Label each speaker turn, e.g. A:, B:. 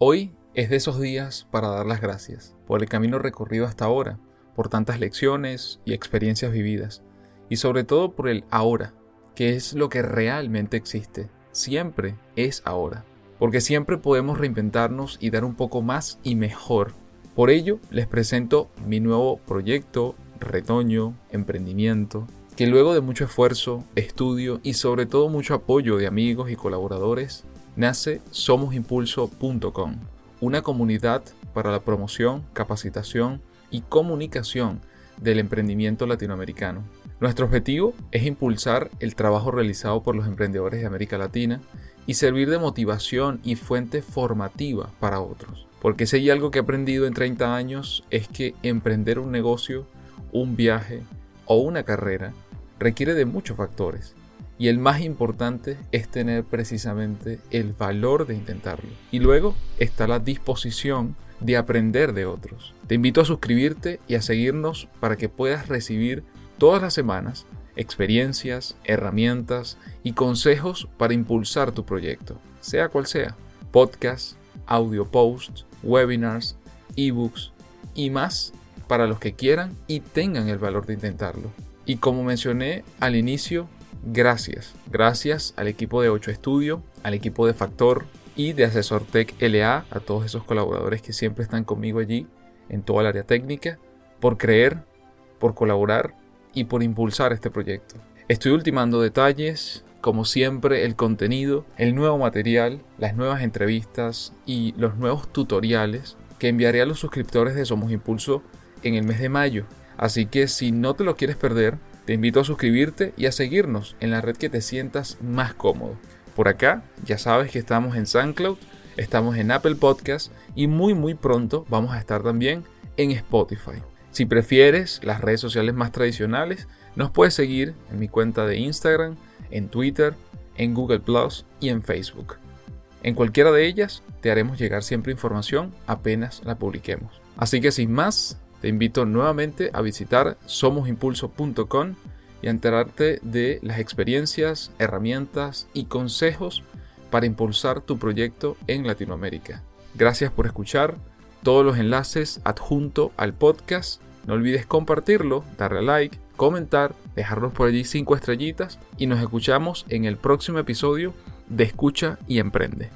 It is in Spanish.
A: Hoy es de esos días para dar las gracias por el camino recorrido hasta ahora, por tantas lecciones y experiencias vividas, y sobre todo por el ahora, que es lo que realmente existe. Siempre es ahora, porque siempre podemos reinventarnos y dar un poco más y mejor. Por ello, les presento mi nuevo proyecto, retoño, emprendimiento, que luego de mucho esfuerzo, estudio y sobre todo mucho apoyo de amigos y colaboradores, nace somosimpulso.com, una comunidad para la promoción, capacitación y comunicación del emprendimiento latinoamericano. Nuestro objetivo es impulsar el trabajo realizado por los emprendedores de América Latina y servir de motivación y fuente formativa para otros. Porque si hay algo que he aprendido en 30 años es que emprender un negocio, un viaje o una carrera requiere de muchos factores y el más importante es tener precisamente el valor de intentarlo. Y luego está la disposición de aprender de otros. Te invito a suscribirte y a seguirnos para que puedas recibir todas las semanas experiencias, herramientas y consejos para impulsar tu proyecto, sea cual sea. Podcasts, audio posts, webinars, ebooks y más para los que quieran y tengan el valor de intentarlo. Y como mencioné al inicio, gracias. Gracias al equipo de 8 Estudio, al equipo de Factor y de Asesor Tech LA, a todos esos colaboradores que siempre están conmigo allí en toda el área técnica, por creer, por colaborar y por impulsar este proyecto. Estoy ultimando detalles, como siempre el contenido, el nuevo material, las nuevas entrevistas y los nuevos tutoriales que enviaré a los suscriptores de Somos Impulso en el mes de mayo. Así que si no te lo quieres perder, te invito a suscribirte y a seguirnos en la red que te sientas más cómodo. Por acá ya sabes que estamos en SoundCloud, estamos en Apple Podcast y muy muy pronto vamos a estar también en Spotify. Si prefieres las redes sociales más tradicionales, nos puedes seguir en mi cuenta de Instagram, en Twitter, en Google Plus y en Facebook. En cualquiera de ellas te haremos llegar siempre información apenas la publiquemos. Así que sin más, te invito nuevamente a visitar somosimpulso.com y a enterarte de las experiencias, herramientas y consejos para impulsar tu proyecto en Latinoamérica. Gracias por escuchar. Todos los enlaces adjunto al podcast. No olvides compartirlo, darle like, comentar, dejarnos por allí 5 estrellitas y nos escuchamos en el próximo episodio de Escucha y Emprende.